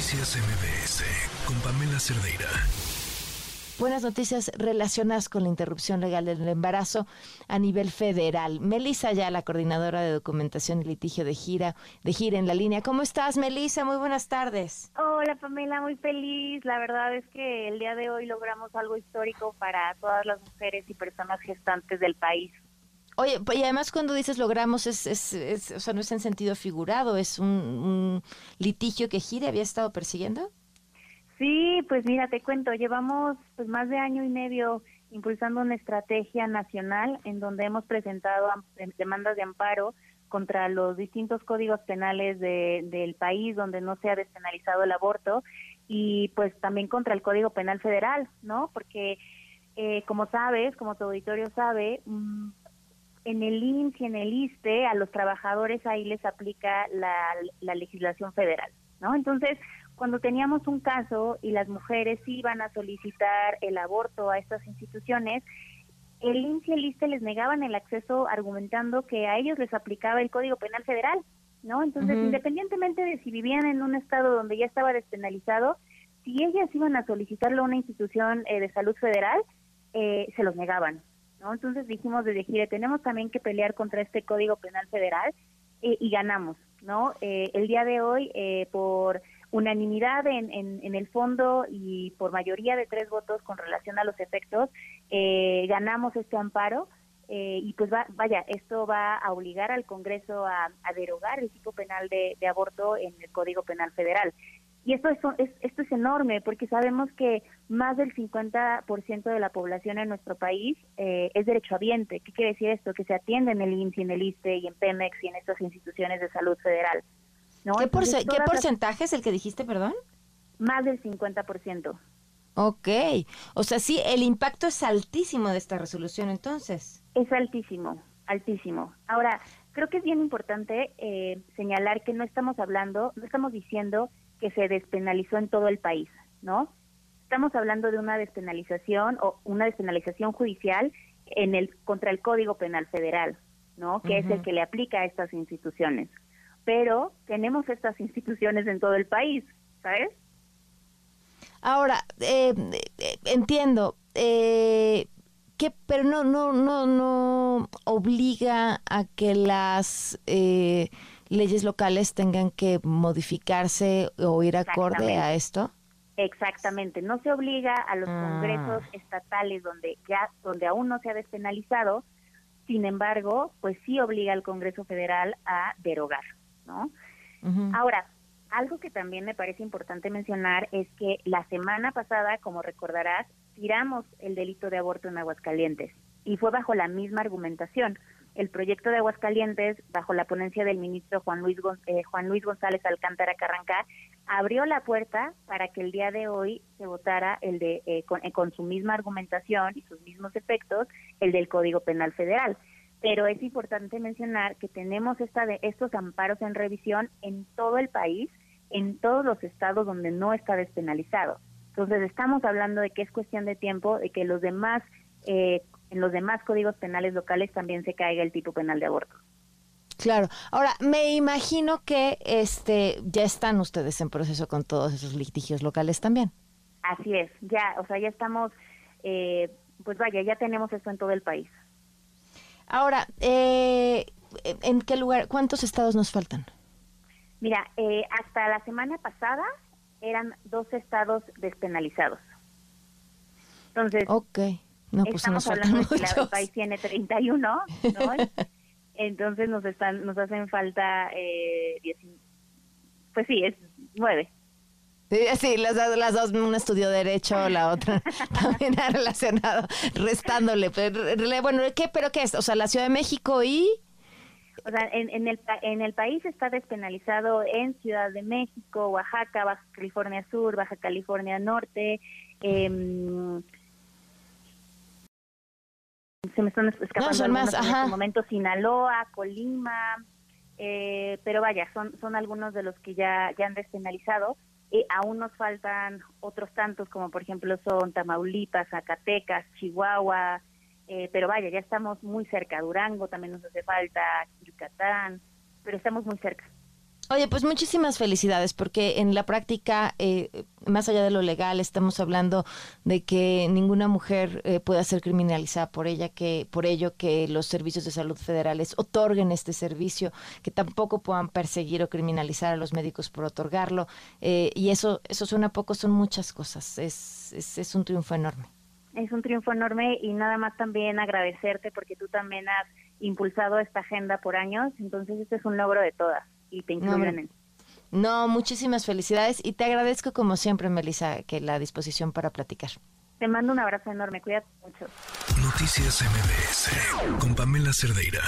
Noticias MBS con Pamela Cerdeira. Buenas noticias relacionadas con la interrupción legal del embarazo a nivel federal. Melisa ya la coordinadora de documentación y litigio de gira, de gira en la línea. ¿Cómo estás, Melisa? Muy buenas tardes. Hola, Pamela, muy feliz. La verdad es que el día de hoy logramos algo histórico para todas las mujeres y personas gestantes del país. Oye, y además cuando dices logramos, es, es, o sea, no es en sentido figurado, es un, litigio que Gire había estado persiguiendo. Sí, pues mira, te cuento, llevamos pues más de año y medio impulsando una estrategia nacional en donde hemos presentado demandas de amparo contra los distintos códigos penales del país donde no se ha despenalizado el aborto y pues también contra el Código Penal Federal, ¿no? Porque eh, como sabes, como tu auditorio sabe, mm, en el IMSS y en el ISTE a los trabajadores ahí les aplica la, legislación federal, ¿no? Entonces, cuando teníamos un caso y las mujeres iban a solicitar el aborto a estas instituciones, el IMSS y el ISTE les negaban el acceso argumentando que a ellos les aplicaba el Código Penal Federal, ¿no? Entonces, independientemente de si vivían en un estado donde ya estaba despenalizado, si ellas iban a solicitarlo a una institución eh, de salud federal, eh, se los negaban, ¿no? Entonces dijimos desde Gire, tenemos también que pelear contra este Código Penal Federal eh, y ganamos, ¿no? Eh, el día de hoy, eh, por unanimidad en, en, el fondo y por mayoría de tres votos con relación a los efectos, ganamos este amparo. y pues vaya, esto va a obligar al Congreso a, derogar el tipo penal de, aborto en el Código Penal Federal. Y esto es, esto es enorme porque sabemos que más del 50% de la población en nuestro país eh, es derechohabiente. ¿Qué quiere decir esto? Que se atiende en el INSS, en el ISTE y en Pemex y en estas instituciones de salud federal. ¿no? ¿Qué, ¿qué porcentaje es el que dijiste, perdón? Más del 50%. Ok, o sea, sí, el impacto es altísimo de esta resolución entonces. Es altísimo, altísimo. Ahora, creo que es bien importante eh, señalar que no estamos hablando, no estamos diciendo que se despenalizó en todo el país, ¿no? Estamos hablando de una despenalización o una despenalización judicial en el contra el Código Penal Federal, ¿no? Que es el que le aplica a estas instituciones. Pero tenemos estas instituciones en todo el país, ¿sabes? Ahora, eh, eh, entiendo, eh, que, pero no, no, no, no obliga a que las eh, leyes locales tengan que modificarse o ir acorde a esto? Exactamente, no se obliga a los ah. congresos estatales donde ya donde aún no se ha despenalizado, sin embargo, pues sí obliga al Congreso Federal a derogar, ¿no? Ahora, algo que también me parece importante mencionar es que la semana pasada, como recordarás, tiramos el delito de aborto en Aguascalientes y fue bajo la misma argumentación el proyecto de Aguascalientes, bajo la ponencia del ministro Juan Luis, eh, Juan Luis González Alcántara Carranca, abrió la puerta para que el día de hoy se votara el de eh, eh, con, su misma argumentación y sus mismos efectos, el del Código Penal Federal. Pero es importante mencionar que tenemos esta de estos amparos en revisión en todo el país, en todos los estados donde no está despenalizado. Entonces estamos hablando de que es cuestión de tiempo, de que los demás eh, en los demás códigos penales locales también se caiga el tipo penal de aborto. Claro. Ahora, me imagino que este ya están ustedes en proceso con todos esos litigios locales también. Así es, ya, o sea, ya estamos, eh, pues vaya, ya tenemos esto en todo el país. Ahora, eh, ¿en qué lugar, cuántos estados nos faltan? Mira, eh, hasta la semana pasada eran dos estados despenalizados. Entonces, okay. No, pues Estamos hablando de que el país tiene 31, ¿no? Entonces nos están nos hacen falta eh, pues sí, es nueve. Sí, las, las dos, una estudió Derecho, la otra también ha relacionado, restándole. Pero, bueno, ¿qué, ¿pero qué es? O sea, la Ciudad de México y... O sea, en, en, el, en el país está despenalizado en Ciudad de México, Oaxaca, Baja California Sur, Baja California Norte, eh, se me están escapando en este momento Sinaloa, Colima, eh, pero vaya, son son algunos de los que ya ya han despenalizado. y aún nos faltan otros tantos, como por ejemplo son Tamaulipas, Zacatecas, Chihuahua, eh, pero vaya, ya estamos muy cerca. Durango también nos hace falta, Yucatán, pero estamos muy cerca. Oye, pues muchísimas felicidades, porque en la práctica, eh, más allá de lo legal, estamos hablando de que ninguna mujer eh, pueda ser criminalizada por ella, que por ello que los servicios de salud federales otorguen este servicio, que tampoco puedan perseguir o criminalizar a los médicos por otorgarlo, eh, y eso, eso suena poco, son muchas cosas. Es, es, es un triunfo enorme. Es un triunfo enorme y nada más también agradecerte porque tú también has impulsado esta agenda por años, entonces este es un logro de todas y te incluyen no, muchísimas felicidades y te agradezco como siempre, Melissa, que la disposición para platicar. Te mando un abrazo enorme, cuídate mucho. Noticias MBS con Pamela Cerdeira.